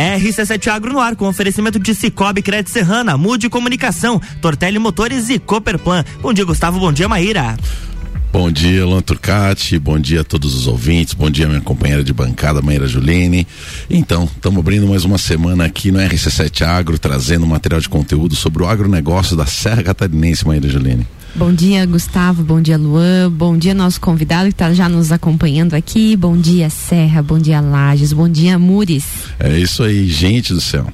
RC7 Agro no ar com oferecimento de Cicobi Crédito Serrana, Mude Comunicação, Tortelli Motores e Cooperplan. Bom dia, Gustavo. Bom dia, Maíra. Bom dia, Luan Turcati. Bom dia a todos os ouvintes. Bom dia, minha companheira de bancada, Maíra Juline. Então, estamos abrindo mais uma semana aqui no RC7 Agro, trazendo material de conteúdo sobre o agronegócio da Serra Catarinense, Maíra Juline. Bom dia, Gustavo. Bom dia, Luan. Bom dia, nosso convidado que está já nos acompanhando aqui. Bom dia, Serra. Bom dia, Lages. Bom dia, Mures. É isso aí, gente do céu.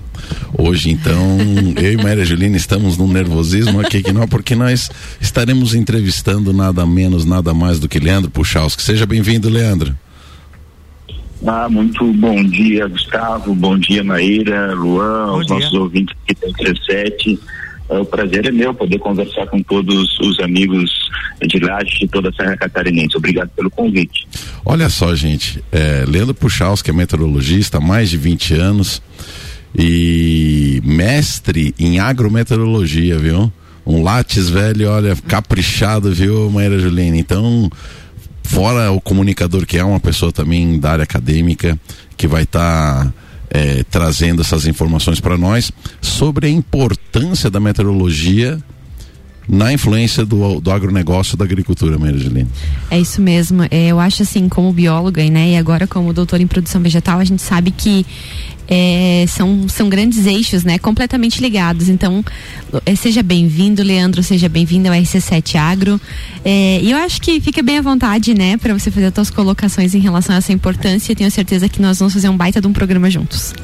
Hoje, então, eu e Maria Julina estamos num nervosismo aqui que não, porque nós estaremos entrevistando nada menos, nada mais do que Leandro Puchalski. Seja bem-vindo, Leandro. Ah, muito bom dia, Gustavo. Bom dia, Maíra, Luan, bom aos dia. nossos ouvintes aqui da 17 o prazer é meu poder conversar com todos os amigos de Laje de toda a Serra Catarinense. Obrigado pelo convite. Olha só, gente, é, Leandro Puchaus, que é meteorologista há mais de 20 anos e mestre em agrometeorologia, viu? Um látis velho, olha, caprichado, viu, Maíra Juliana? Então, fora o comunicador que é uma pessoa também da área acadêmica, que vai estar. Tá é, trazendo essas informações para nós sobre a importância da meteorologia na influência do, do agronegócio da agricultura, Maria Angelina. É isso mesmo. É, eu acho assim, como bióloga né, e agora como doutor em produção vegetal, a gente sabe que é, são, são grandes eixos, né? Completamente ligados. Então, é, seja bem-vindo, Leandro, seja bem-vindo ao RC7 Agro. É, e eu acho que fica bem à vontade, né, para você fazer as suas colocações em relação a essa importância. Tenho certeza que nós vamos fazer um baita de um programa juntos.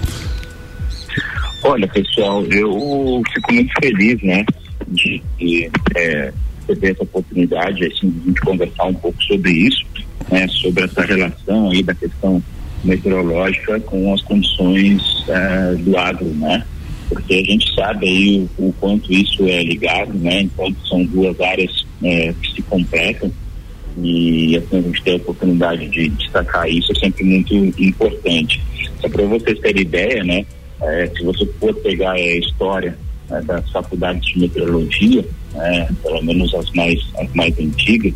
Olha, pessoal, eu fico muito feliz, né, de, de é, ter essa oportunidade, assim, de a gente conversar um pouco sobre isso, né, sobre essa relação aí da questão meteorológica com as condições uh, do agro, né? Porque a gente sabe aí o, o, quanto isso é ligado, né? Enquanto são duas áreas uh, que se completam e assim, a gente tem a oportunidade de destacar isso é sempre muito importante. Só para vocês terem ideia, né? É, se você for pegar a história né, das faculdades de meteorologia, né, pelo menos as mais, as mais antigas,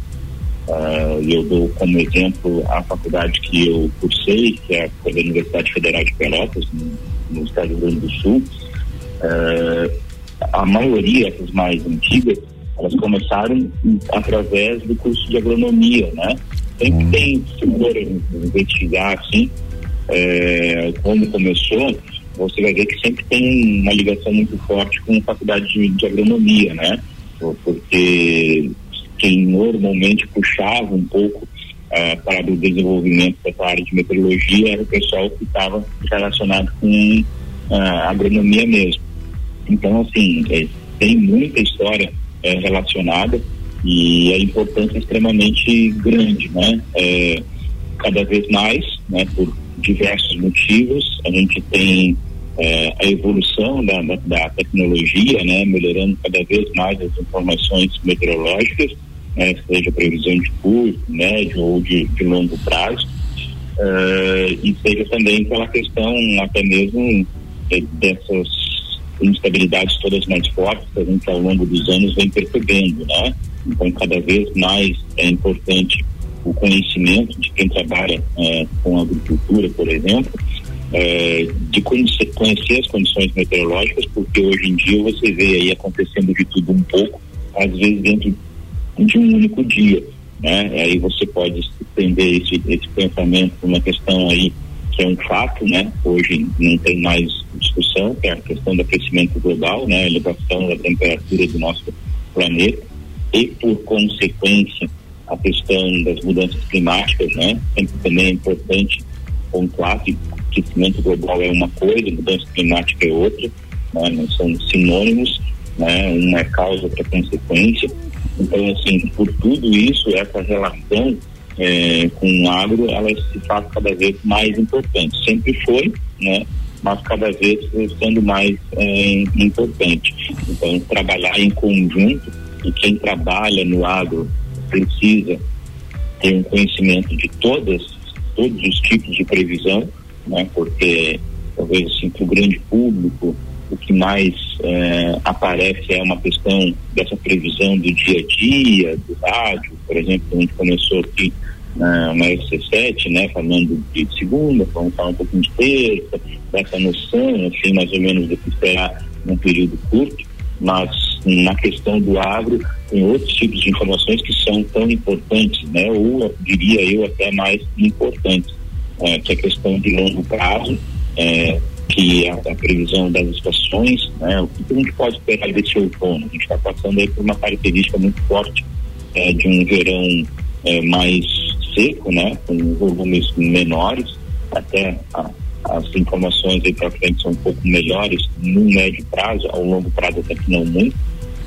Uh, eu dou como exemplo a faculdade que eu cursei, que é a Universidade Federal de Pelotas, no, no estado do Rio Grande do Sul. Uh, a maioria, as mais antigas, elas começaram através do curso de agronomia, né? Sempre uhum. tem, se for investigar assim, é, como começou, você vai ver que sempre tem uma ligação muito forte com a faculdade de, de agronomia, né? Porque quem normalmente puxava um pouco uh, para o desenvolvimento dessa área de meteorologia era o pessoal que estava relacionado com uh, agronomia mesmo. Então, assim, é, tem muita história é, relacionada e a importância é extremamente grande, né? É, cada vez mais, né, por diversos motivos, a gente tem é, a evolução da, da, tecnologia, né, melhorando cada vez mais as informações meteorológicas né, seja previsão de curto, médio ou de, de longo prazo, uh, e seja também pela questão até mesmo de, dessas instabilidades todas mais fortes que a gente ao longo dos anos vem percebendo, né? Então cada vez mais é importante o conhecimento de quem trabalha uh, com agricultura, por exemplo, uh, de conhecer, conhecer as condições meteorológicas, porque hoje em dia você vê aí acontecendo de tudo um pouco, às vezes dentro de um único dia. Né? Aí você pode estender esse, esse pensamento para uma questão aí que é um fato, né? Hoje não tem mais discussão, que é a questão do aquecimento global, né? A elevação da temperatura do nosso planeta e, por consequência, a questão das mudanças climáticas, né? Sempre também é importante pontuar que aquecimento global é uma coisa, mudança climática é outra, né? Não são sinônimos, né? Uma é causa, outra é consequência. Então, assim, por tudo isso, essa relação é, com o agro, ela se faz cada vez mais importante. Sempre foi, né? Mas cada vez sendo mais é, importante. Então, trabalhar em conjunto e quem trabalha no agro precisa ter um conhecimento de todas, todos os tipos de previsão, né? Porque talvez assim, para o grande público o que mais é, aparece é uma questão dessa previsão do dia a dia, do rádio, por exemplo, a gente começou aqui na, na SC7, né, falando de segunda, vamos falar um pouquinho de terça, dessa noção, assim, mais ou menos do que esperar num período curto, mas na questão do agro, tem outros tipos de informações que são tão importantes, né, ou diria eu até mais importantes, é, que é questão de longo prazo, é, que é a, previsão das estações, né, o que a gente pode esperar desse outono? A gente está passando aí por uma característica muito forte é, de um verão é, mais seco, né, com volumes menores, até a, as informações aí para frente são um pouco melhores no médio prazo, ao longo prazo até que não muito,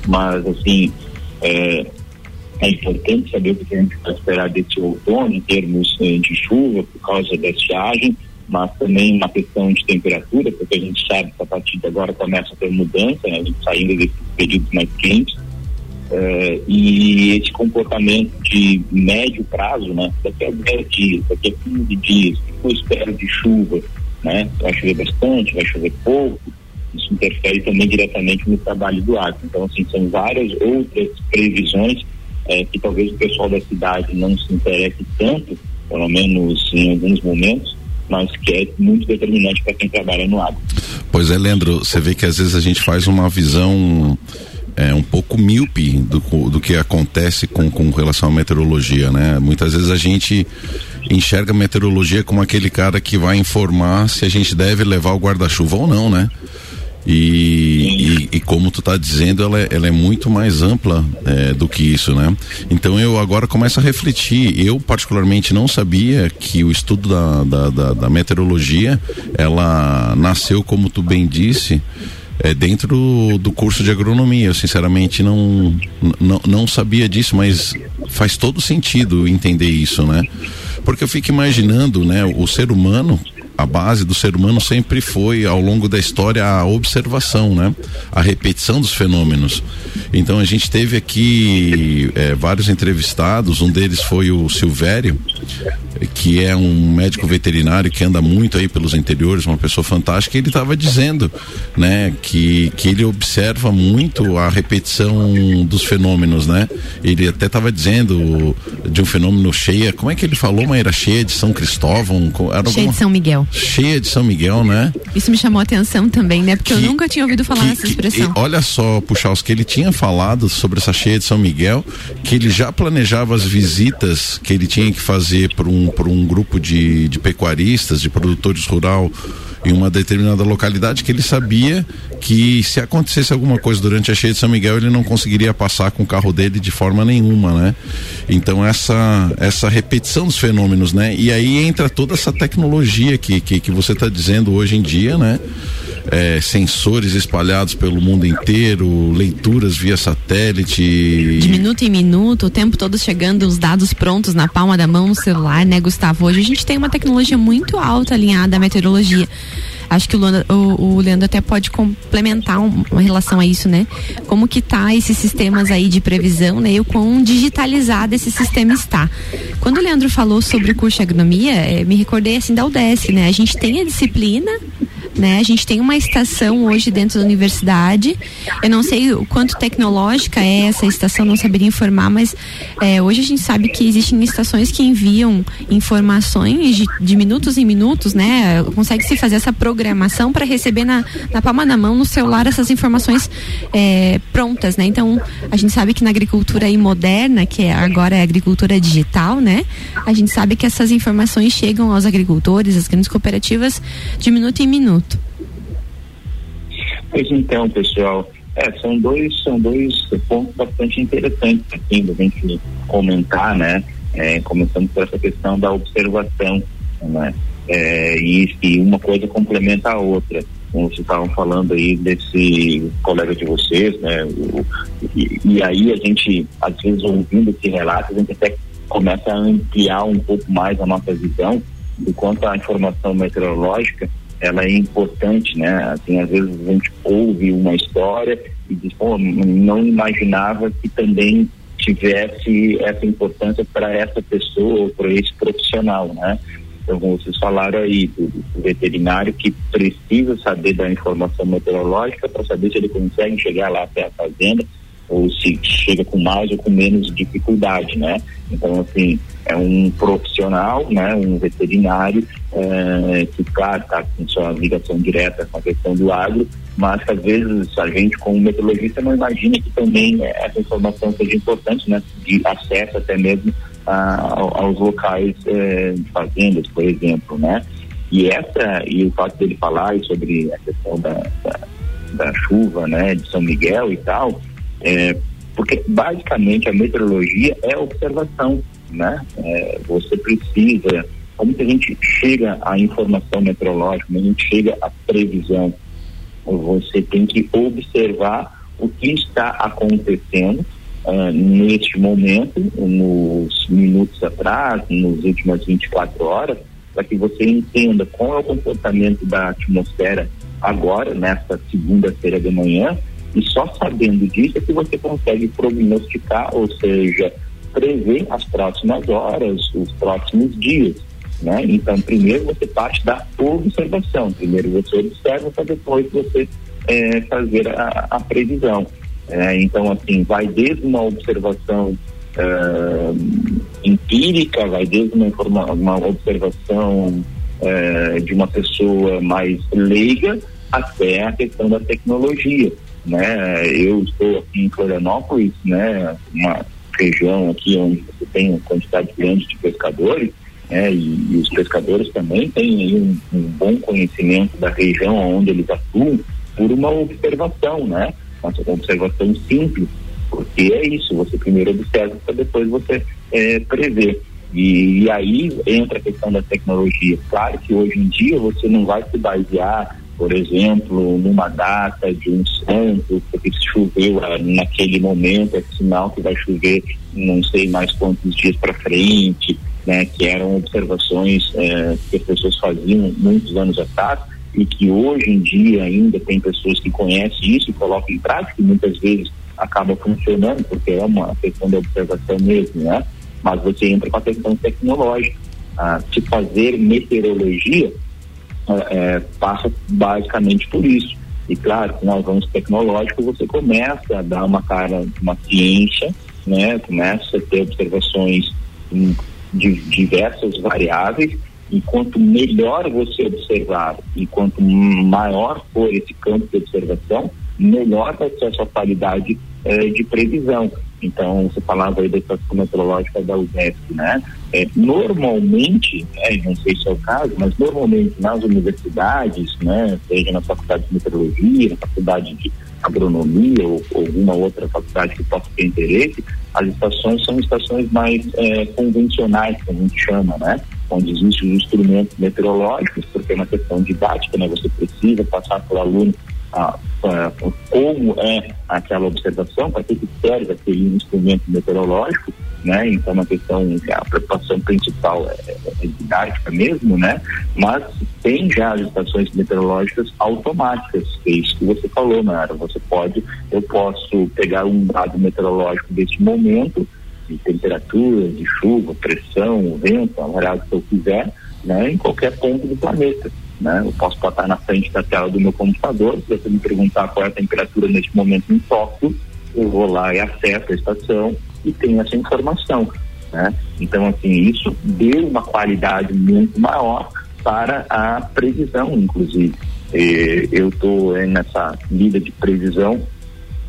mas assim é, é importante saber o que a gente vai esperar desse outono em termos eh, de chuva por causa da estiagem, mas também uma questão de temperatura, porque a gente sabe que a partir de agora começa a ter mudança, né, a gente saindo desses períodos mais quentes, Uh, e esse comportamento de médio prazo, né? Daqui a 10 dias, daqui a 15 dias, que eu espero de chuva, né? Vai chover bastante, vai chover pouco, isso interfere também diretamente no trabalho do agro. Então, assim, são várias outras previsões é, que talvez o pessoal da cidade não se interesse tanto, pelo menos em alguns momentos, mas que é muito determinante para quem trabalha no agro. Pois é, Leandro, você vê que às vezes a gente faz uma visão é, um pouco míope do, do que acontece com, com relação à meteorologia, né? Muitas vezes a gente enxerga a meteorologia como aquele cara que vai informar se a gente deve levar o guarda-chuva ou não, né? E, e, e, como tu está dizendo, ela é, ela é, muito mais ampla é, do que isso, né? Então eu agora começo a refletir. Eu particularmente não sabia que o estudo da, da, da, da meteorologia, ela nasceu, como tu bem disse, é, dentro do curso de agronomia. Eu sinceramente não, não, não sabia disso, mas faz todo sentido entender isso, né? Porque eu fico imaginando, né, o ser humano a base do ser humano sempre foi, ao longo da história, a observação, né? A repetição dos fenômenos. Então a gente teve aqui é, vários entrevistados, um deles foi o Silvério, que é um médico veterinário que anda muito aí pelos interiores, uma pessoa fantástica, e ele estava dizendo, né, que, que ele observa muito a repetição dos fenômenos, né? Ele até estava dizendo de um fenômeno cheia, como é que ele falou, mas era cheia de São Cristóvão? Era cheia de São Miguel cheia de São Miguel, né? Isso me chamou a atenção também, né? Porque que, eu nunca tinha ouvido falar que, essa expressão. Que, olha só, Puxaus, que ele tinha falado sobre essa cheia de São Miguel, que ele já planejava as visitas que ele tinha que fazer para um, um grupo de, de pecuaristas, de produtores rural em uma determinada localidade que ele sabia que se acontecesse alguma coisa durante a cheia de São Miguel ele não conseguiria passar com o carro dele de forma nenhuma, né? Então essa essa repetição dos fenômenos, né? E aí entra toda essa tecnologia que que, que você está dizendo hoje em dia, né? É, sensores espalhados pelo mundo inteiro, leituras via satélite. De minuto em minuto, o tempo todo chegando os dados prontos na palma da mão no celular, né, Gustavo? Hoje a gente tem uma tecnologia muito alta alinhada à meteorologia. Acho que o Leandro, o, o Leandro até pode complementar um, uma relação a isso, né? Como que tá esses sistemas aí de previsão, né? E o quão digitalizado esse sistema está. Quando o Leandro falou sobre o curso de agronomia, é, me recordei assim da UDESC, né? A gente tem a disciplina né? A gente tem uma estação hoje dentro da universidade. Eu não sei o quanto tecnológica é essa estação, não saberia informar, mas é, hoje a gente sabe que existem estações que enviam informações de, de minutos em minutos, né? Consegue se fazer essa programação para receber na, na palma da mão no celular essas informações é, prontas, né? Então a gente sabe que na agricultura aí moderna, que é, agora é agricultura digital, né? A gente sabe que essas informações chegam aos agricultores, às grandes cooperativas de minuto em minuto. Pois então, pessoal, é, são dois são dois pontos bastante interessantes assim da gente comentar, né? É, começando por essa questão da observação, né? É, e, e uma coisa complementa a outra como vocês estavam falando aí desse colega de vocês, né? O, e, e, aí a gente, às vezes, ouvindo esse relato, a gente até começa a ampliar um pouco mais a nossa visão do quanto a informação meteorológica ela é importante, né? Assim, às vezes a gente ouve uma história e diz, pô, não imaginava que também tivesse essa importância para essa pessoa ou para esse profissional, né? Então, como vocês falaram aí, do, do veterinário que precisa saber da informação meteorológica para saber se ele consegue chegar lá até a fazenda ou se chega com mais ou com menos dificuldade, né? Então, assim, é um profissional, né, um veterinário, é, que, claro, está com sua ligação direta com a questão do agro, mas que às vezes a gente, como meteorologista, não imagina que também essa informação seja importante, né, de acesso até mesmo a, aos locais é, de fazendas, por exemplo, né? E essa, e o fato dele falar sobre a questão da, da, da chuva, né, de São Miguel e tal, é, porque basicamente a meteorologia é observação, né? É, você precisa, como que a gente chega à informação meteorológica, como a gente chega à previsão, você tem que observar o que está acontecendo uh, neste momento, nos minutos atrás, nas últimas 24 horas, para que você entenda qual é o comportamento da atmosfera agora, nesta segunda-feira de manhã, e só sabendo disso é que você consegue prognosticar, ou seja, prever as próximas horas, os próximos dias. Né? Então, primeiro você parte da observação. Primeiro você observa para depois você é, fazer a, a previsão. É, então, assim, vai desde uma observação é, empírica, vai desde uma, uma observação é, de uma pessoa mais leiga até a questão da tecnologia né? Eu estou aqui em Florianópolis, né? Uma região aqui onde você tem uma quantidade grande de pescadores, né? E, e os pescadores também têm um, um, bom conhecimento da região onde eles atuam por uma observação, né? Uma observação simples, porque é isso, você primeiro observa para depois você é, prever. E, e, aí entra a questão da tecnologia. Claro que hoje em dia você não vai se basear por exemplo, numa data de um santo, porque choveu ah, naquele momento, é sinal que vai chover não sei mais quantos dias para frente, né, que eram observações é, que as pessoas faziam muitos anos atrás e que hoje em dia ainda tem pessoas que conhecem isso e colocam em prática e muitas vezes acaba funcionando porque é uma questão de observação mesmo, né? Mas você entra com a questão tecnológica. Ah, se fazer meteorologia é, passa basicamente por isso. E claro, com o avanço tecnológico, você começa a dar uma cara, uma ciência, né? começa a ter observações de diversas variáveis, e quanto melhor você observar e quanto maior for esse campo de observação, melhor vai ser a sua qualidade eh, de previsão. Então, você falava aí da estação meteorológica da UNESP, né? É, normalmente, é, não sei se é o caso, mas normalmente nas universidades, né, seja na faculdade de meteorologia, na faculdade de agronomia ou, ou alguma outra faculdade que possa ter interesse, as estações são estações mais é, convencionais, como a gente chama, né? Onde existem os instrumentos meteorológicos, porque é uma questão didática, né? Você precisa passar para o aluno a, a, como é aquela observação, para que serve aquele instrumento meteorológico, né? Então, uma questão, a preocupação principal é, é didática mesmo, né? Mas tem já as estações meteorológicas automáticas, que é isso que você falou, Nara. Você pode, eu posso pegar um dado meteorológico deste momento, de temperatura, de chuva, pressão, vento, a variável que eu quiser, né? Em qualquer ponto do planeta. Né? Eu posso botar na frente da tela do meu computador, se você me perguntar qual é a temperatura neste momento em Tóquio, eu vou lá e acesso a estação e tenho essa informação. Né? Então, assim, isso deu uma qualidade muito maior para a previsão, inclusive. E eu estou nessa lida de previsão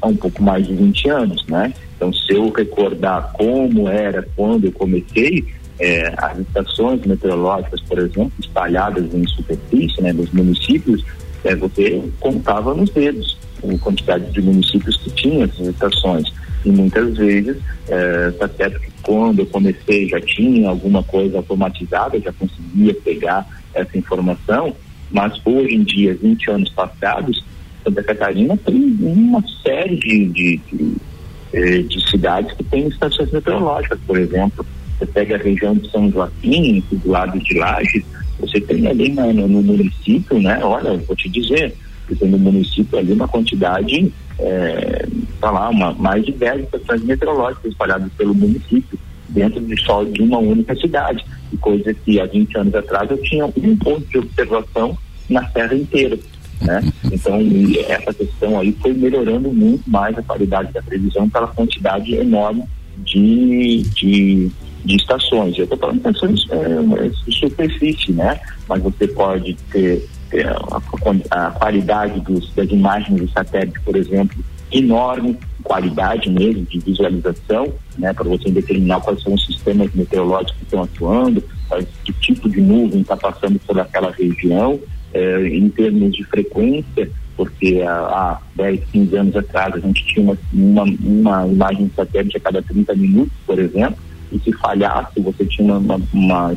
há um pouco mais de 20 anos, né? Então, se eu recordar como era quando eu comecei, é, as estações meteorológicas, por exemplo, espalhadas em superfície, né, nos municípios, é, você contava nos dedos a quantidade de municípios que tinham essas estações. E muitas vezes, é, certo que quando eu comecei já tinha alguma coisa automatizada, já conseguia pegar essa informação, mas hoje em dia, 20 anos passados, Santa Catarina tem uma série de, de, de, é, de cidades que têm estações meteorológicas, por exemplo, você pega a região de São Joaquim, do lado de Lages, você tem ali no, no município, né? Olha, vou te dizer, você tem no município ali uma quantidade, é, tá lá, uma, mais de 10 estações meteorológicas espalhadas pelo município, dentro de só de uma única cidade. E coisa que há 20 anos atrás eu tinha um ponto de observação na serra inteira. né? Então, essa questão aí foi melhorando muito mais a qualidade da previsão pela quantidade enorme de, de, de estações. Eu estou falando de estações é, de superfície, né? Mas você pode ter é, a, a, qualidade dos, das imagens do satélite, por exemplo, enorme, qualidade mesmo de visualização, né? Para você determinar quais são os sistemas meteorológicos que estão atuando, que tipo de nuvem está passando por aquela região, é, em termos de frequência, porque há, há 10, 15 anos atrás a gente tinha uma, uma, uma imagem satélite a cada 30 minutos, por exemplo, e se falhasse você tinha uma, uma,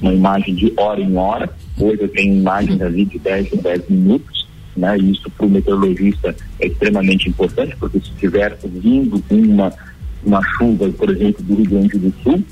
uma imagem de hora em hora, hoje eu tenho imagens ali de 10 em 10 minutos, né? E isso para o meteorologista é extremamente importante, porque se tiver vindo uma, uma chuva, por exemplo, do Rio Grande do Sul,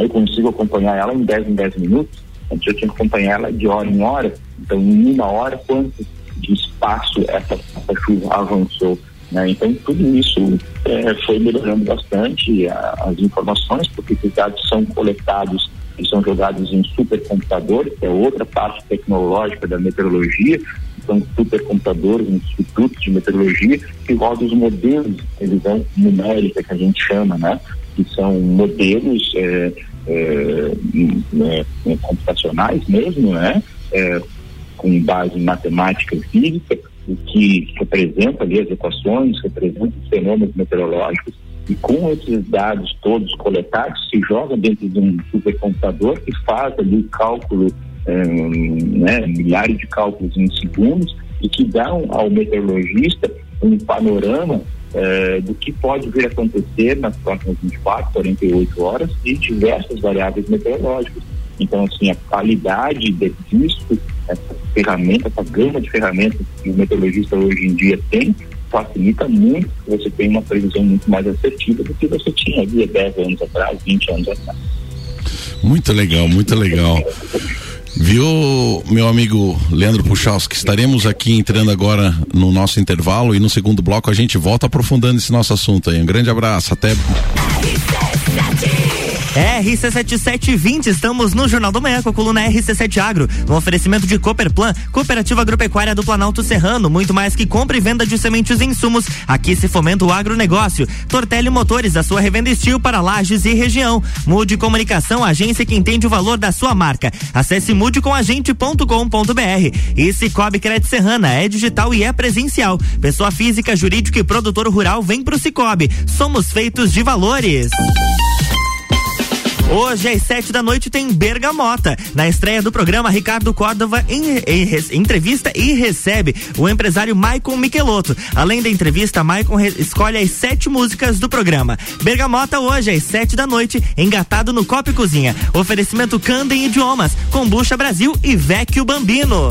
eu consigo acompanhar ela em 10 em 10 minutos, antes eu tinha que acompanhar ela de hora em hora, então em uma hora quanto de espaço essa, essa chuva avançou. Né? Então tudo isso é, foi melhorando bastante a, as informações, porque os dados são coletados e são jogados em supercomputadores, que é outra parte tecnológica da meteorologia, são supercomputadores, institutos de meteorologia, que rodam os modelos de previsão numérica que a gente chama, né? Que são modelos é, é, é, computacionais mesmo, né? É, com base em matemática e física, que representa ali as equações, representa os fenômenos meteorológicos, e com esses dados todos coletados, se joga dentro de um supercomputador que faz ali o cálculo, é, né, milhares de cálculos em segundos, e que dá ao meteorologista um panorama é, do que pode vir a acontecer nas próximas 24, 48 horas e diversas variáveis meteorológicas. Então, assim, a qualidade disso, essa ferramenta, essa gama de ferramentas que o meteorologista hoje em dia tem, facilita muito você tenha uma previsão muito mais assertiva do que você tinha havia 10 anos atrás, 20 anos atrás. Muito legal, muito legal. Viu, meu amigo Leandro Puchalski, estaremos aqui entrando agora no nosso intervalo e no segundo bloco a gente volta aprofundando esse nosso assunto aí. Um grande abraço, até. RC7720, estamos no Jornal do Manhã com a coluna RC7 Agro, no oferecimento de Cooperplan, Cooperativa Agropecuária do Planalto Serrano, muito mais que compra e venda de sementes e insumos, aqui se fomenta o agronegócio. Tortelli Motores, a sua revenda estil para lajes e região. Mude Comunicação, agência que entende o valor da sua marca. Acesse mudecomagente.com.br. E Cicobi Crédito Serrana, é digital e é presencial. Pessoa física, jurídica e produtor rural vem pro Cicobi. Somos feitos de valores. Hoje, às sete da noite, tem Bergamota. Na estreia do programa, Ricardo Córdova em, em, entrevista e recebe o empresário Maicon Michelotto. Além da entrevista, Maicon escolhe as sete músicas do programa. Bergamota hoje, às sete da noite, engatado no Copo e Cozinha. Oferecimento Candem Idiomas, Combucha Brasil e Vecchio Bambino.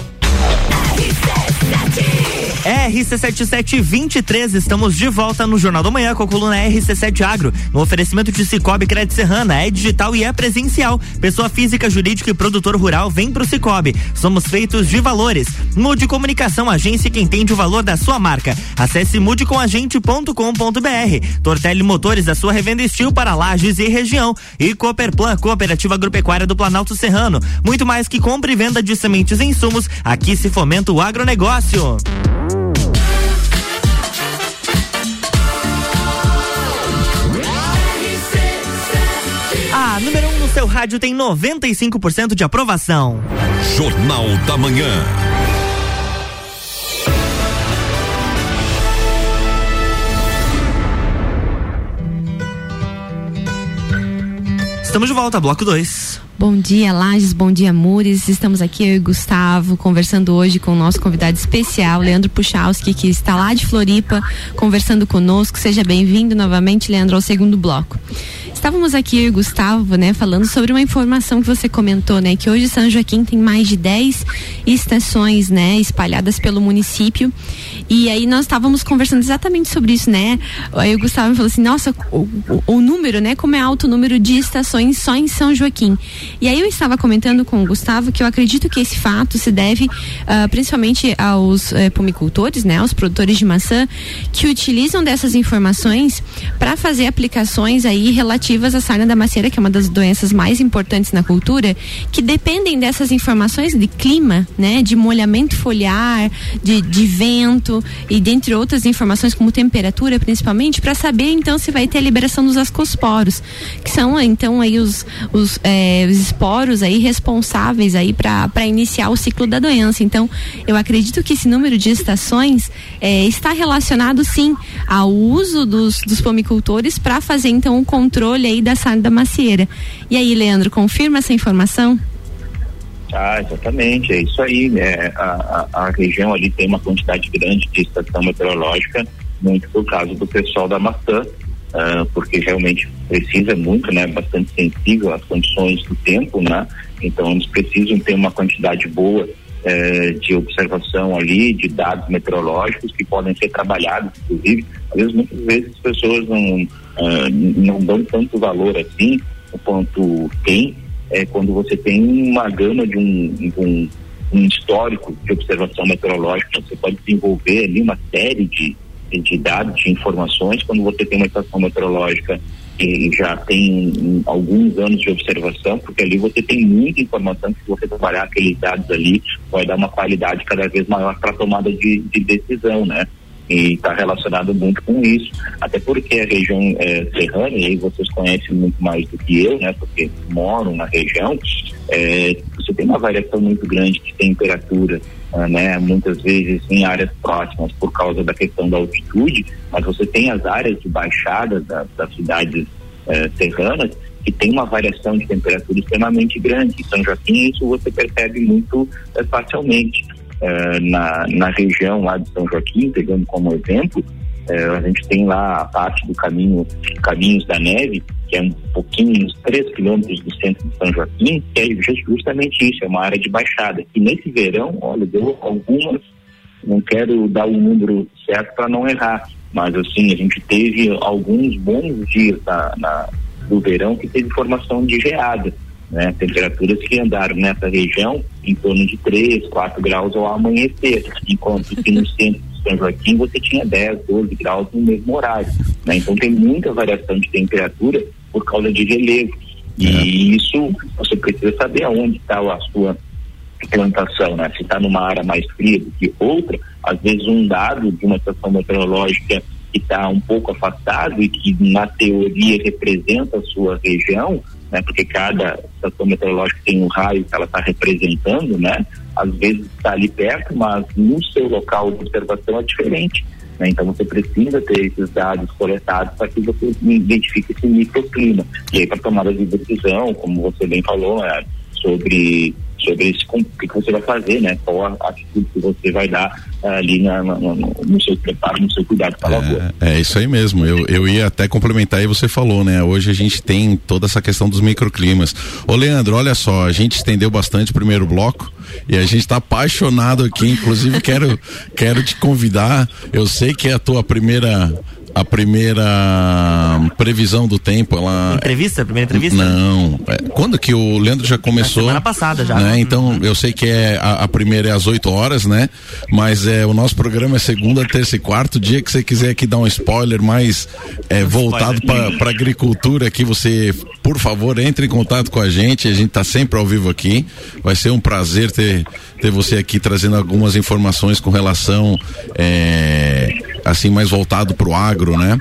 RC7723, estamos de volta no Jornal da Manhã com a coluna RC7 Agro, no oferecimento de Cicobi Crédito Serrana, é digital e é presencial. Pessoa física, jurídica e produtor rural vem pro Cicobi. Somos feitos de valores. Mude Comunicação, agência que entende o valor da sua marca. Acesse mudecomagente.com.br. Tortelli Motores, a sua revenda estilo para lajes e região. E Cooperplan, Cooperativa Agropecuária do Planalto Serrano. Muito mais que compra e venda de sementes e insumos, aqui se fomenta o agronegócio. Seu rádio tem 95% de aprovação. Jornal da Manhã. Estamos de volta, bloco 2. Bom dia, Lages, bom dia, Mures. Estamos aqui, eu e Gustavo, conversando hoje com o nosso convidado especial, Leandro Puchalski, que está lá de Floripa, conversando conosco. Seja bem-vindo novamente, Leandro, ao segundo bloco. Estávamos aqui, Gustavo, né, falando sobre uma informação que você comentou, né, que hoje São Joaquim tem mais de 10 estações, né, espalhadas pelo município. E aí nós estávamos conversando exatamente sobre isso, né? Aí o Gustavo falou assim: nossa, o, o, o, número, né, como é alto o número de estações só em São Joaquim. E aí eu estava comentando com o Gustavo que eu acredito que esse fato se deve uh, principalmente aos uh, pomicultores, né, aos produtores de maçã, que utilizam dessas informações para fazer aplicações aí relativas relativas à sarna da macieira, que é uma das doenças mais importantes na cultura, que dependem dessas informações de clima, né, de molhamento foliar, de, de vento e dentre outras informações como temperatura, principalmente, para saber então se vai ter a liberação dos ascosporos, que são então aí os, os, é, os esporos aí responsáveis aí para iniciar o ciclo da doença. Então, eu acredito que esse número de estações é, está relacionado sim ao uso dos, dos pomicultores para fazer então o controle controle aí da sala da macieira. E aí, Leandro, confirma essa informação? Ah, exatamente, é isso aí, né? A, a, a, região ali tem uma quantidade grande de estação meteorológica, muito por causa do pessoal da maçã, uh, porque realmente precisa muito, né? Bastante sensível às condições do tempo, né? Então eles precisam ter uma quantidade boa uh, de observação ali, de dados meteorológicos que podem ser trabalhados, inclusive. Às vezes, muitas vezes as pessoas não uh, não dão tanto valor assim quanto tem é, quando você tem uma gama de um, um, um, histórico de observação meteorológica, você pode desenvolver ali uma série de, de dados, de informações, quando você tem uma estação meteorológica que já tem alguns anos de observação, porque ali você tem muita informação que se você trabalhar aqueles dados ali, vai dar uma qualidade cada vez maior para a tomada de, de decisão, né? E está relacionado muito com isso, até porque a região é, serrana, e aí vocês conhecem muito mais do que eu, né, porque moram na região, é, você tem uma variação muito grande de temperatura, ah, né, muitas vezes em áreas próximas por causa da questão da altitude, mas você tem as áreas de baixada da, das cidades é, serranas que tem uma variação de temperatura extremamente grande. Em São Joaquim, isso você percebe muito é, facilmente. Eh, na, na região lá de São Joaquim, pegando como exemplo, eh, a gente tem lá a parte do caminho Caminhos da Neve, que é um pouquinho, uns 3 quilômetros do centro de São Joaquim, que é justamente isso, é uma área de baixada. E nesse verão, olha, deu algumas, não quero dar o um número certo para não errar, mas assim, a gente teve alguns bons dias na, do verão que teve formação de geada né? Temperaturas que andaram nessa região em torno de 3, 4 graus ao amanhecer, enquanto que no centro de São Joaquim você tinha 10, 12 graus no mesmo horário. Né? Então tem muita variação de temperatura por causa de relevo. E é. isso você precisa saber aonde está a sua plantação, né? Se está numa área mais fria do que outra, às vezes um dado de uma estação meteorológica que está um pouco afastado e que na teoria representa a sua região, né? Porque cada estação meteorológica tem um raio que ela está representando, né? Às vezes está ali perto, mas no seu local de observação é diferente. Né? Então você precisa ter esses dados coletados para que você identifique esse microclima. E aí para tomada de decisão, como você bem falou, é, sobre sobre esse, o que você vai fazer, né? Qual a atitude que você vai dar uh, ali na, na, no, no, seu preparo, no seu cuidado com a lavoura. É, é isso aí mesmo. Eu, eu ia até complementar e você falou, né? Hoje a gente tem toda essa questão dos microclimas. Ô Leandro, olha só, a gente estendeu bastante o primeiro bloco e a gente está apaixonado aqui. Inclusive quero quero te convidar. Eu sei que é a tua primeira a primeira previsão do tempo, ela. Entrevista? A primeira entrevista? Não. É, quando que o Leandro já começou? Na semana passada já. Né? Então, eu sei que é a, a, primeira é às 8 horas, né? Mas é, o nosso programa é segunda, terça e quarto. Dia que você quiser aqui dar um spoiler mais é, voltado para agricultura aqui, você, por favor, entre em contato com a gente. A gente está sempre ao vivo aqui. Vai ser um prazer ter, ter você aqui trazendo algumas informações com relação. É, assim, mais voltado para o agro, né?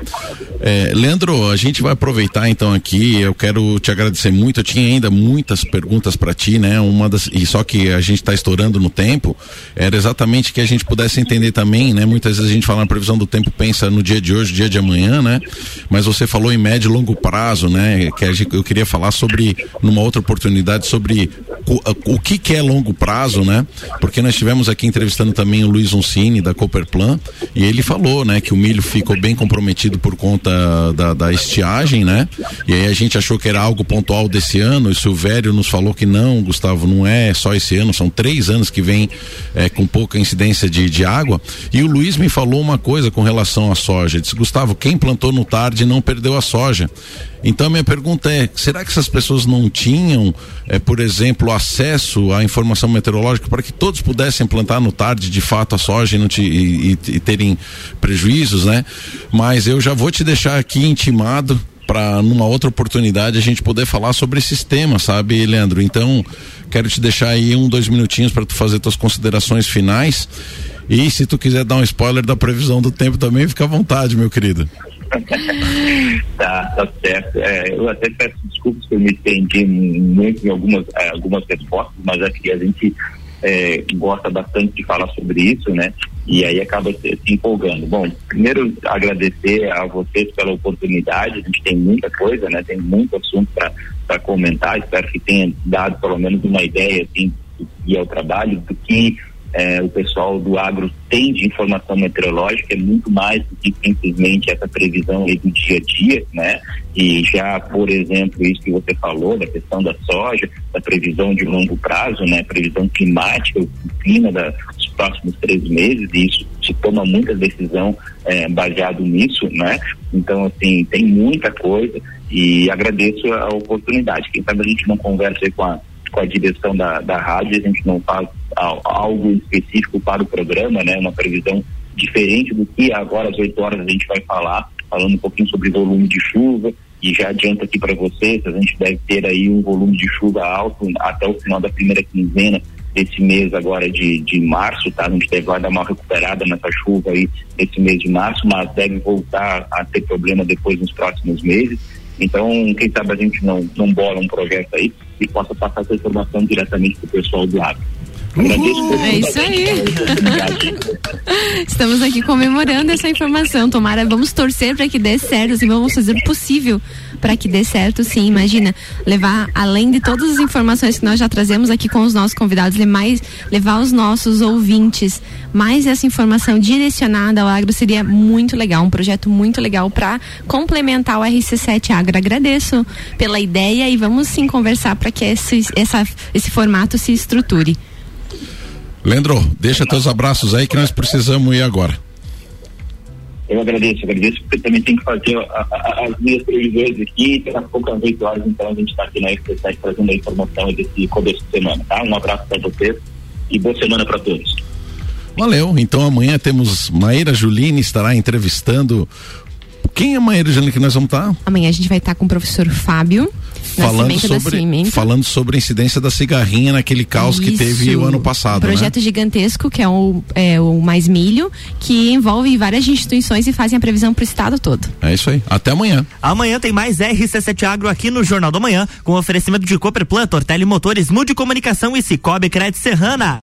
É, Leandro, a gente vai aproveitar então aqui. Eu quero te agradecer muito. Eu tinha ainda muitas perguntas para ti, né? Uma das e só que a gente está estourando no tempo. Era exatamente que a gente pudesse entender também, né? Muitas vezes a gente fala na previsão do tempo pensa no dia de hoje, dia de amanhã, né? Mas você falou em médio e longo prazo, né? Que gente, eu queria falar sobre numa outra oportunidade sobre o, o que, que é longo prazo, né? Porque nós estivemos aqui entrevistando também o Luiz Uncini da Cooperplan e ele falou, né? Que o milho ficou bem comprometido por conta da, da, da, estiagem, né? E aí a gente achou que era algo pontual desse ano, e o Silvério nos falou que não, Gustavo, não é só esse ano, são três anos que vem é, com pouca incidência de, de água. E o Luiz me falou uma coisa com relação à soja. Ele disse, Gustavo, quem plantou no tarde não perdeu a soja. Então minha pergunta é, será que essas pessoas não tinham, é, por exemplo, acesso à informação meteorológica para que todos pudessem plantar no tarde de fato a soja e, te, e, e terem prejuízos, né? Mas eu já vou te deixar aqui intimado para numa outra oportunidade a gente poder falar sobre esses temas, sabe, Leandro? Então, quero te deixar aí um, dois minutinhos para tu fazer tuas considerações finais. E se tu quiser dar um spoiler da previsão do tempo também, fica à vontade, meu querido. tá, tá certo. É, eu até peço desculpas que eu me estendi muito em algumas, é, algumas respostas, mas é que a gente é, gosta bastante de falar sobre isso, né? E aí acaba se, se, empolgando. Bom, primeiro agradecer a vocês pela oportunidade. A gente tem muita coisa, né? Tem muito assunto para comentar. Espero que tenha dado pelo menos uma ideia assim do que é o trabalho, do que é, o pessoal do agro tem de informação meteorológica é muito mais do que simplesmente essa previsão do dia a dia, né? E já, por exemplo, isso que você falou da questão da soja, da previsão de longo prazo, né? Previsão climática, o clima da, dos próximos três meses, e isso se toma muita decisão é, baseado nisso, né? Então, assim, tem muita coisa e agradeço a oportunidade. Quem sabe a gente não conversa com a com a direção da, da rádio, a gente não faz algo específico para o programa, né? Uma previsão diferente do que agora às 8 horas a gente vai falar, falando um pouquinho sobre volume de chuva e já adianto aqui para vocês, a gente deve ter aí um volume de chuva alto até o final da primeira quinzena desse mês agora de, de março, tá? A gente deve dar uma recuperada nessa chuva aí nesse mês de março, mas deve voltar a ter problema depois nos próximos meses. Então, quem sabe a gente não, não bola um projeto aí e possa passar essa informação diretamente para o pessoal do agro. é isso aí. Estamos aqui comemorando essa informação. Tomara, vamos torcer para que dê certo, assim, vamos fazer o possível para que dê certo, sim. Imagina, levar, além de todas as informações que nós já trazemos aqui com os nossos convidados, mais, levar os nossos ouvintes mais essa informação direcionada ao agro seria muito legal, um projeto muito legal para complementar o RC7 Agro. Agradeço pela ideia e vamos sim conversar para que esse, essa, esse formato se estruture. Leandro, deixa teus abraços aí que nós precisamos ir agora. Eu agradeço, agradeço, porque também tem que fazer a, a, as minhas previsões aqui, pouco às 8 horas, então a gente está aqui na FP7 trazendo a informação desse começo de semana, tá? Um abraço para vocês e boa semana para todos. Valeu. Então amanhã temos Maíra Juline estará entrevistando quem é Maíra Juline que nós vamos estar? Tá? Amanhã a gente vai estar tá com o professor Fábio. Falando sobre, falando sobre a incidência da cigarrinha naquele caos Isso. que teve o ano passado. Um projeto né? gigantesco que é o, é o Mais Milho, que envolve várias instituições e fazem a previsão para o estado todo. É isso aí. Até amanhã. Amanhã tem mais RC7 Agro aqui no Jornal do Manhã, com oferecimento de Cooperplan, Tortelli Motores, Mude Comunicação e Cicobi Crédito Serrana.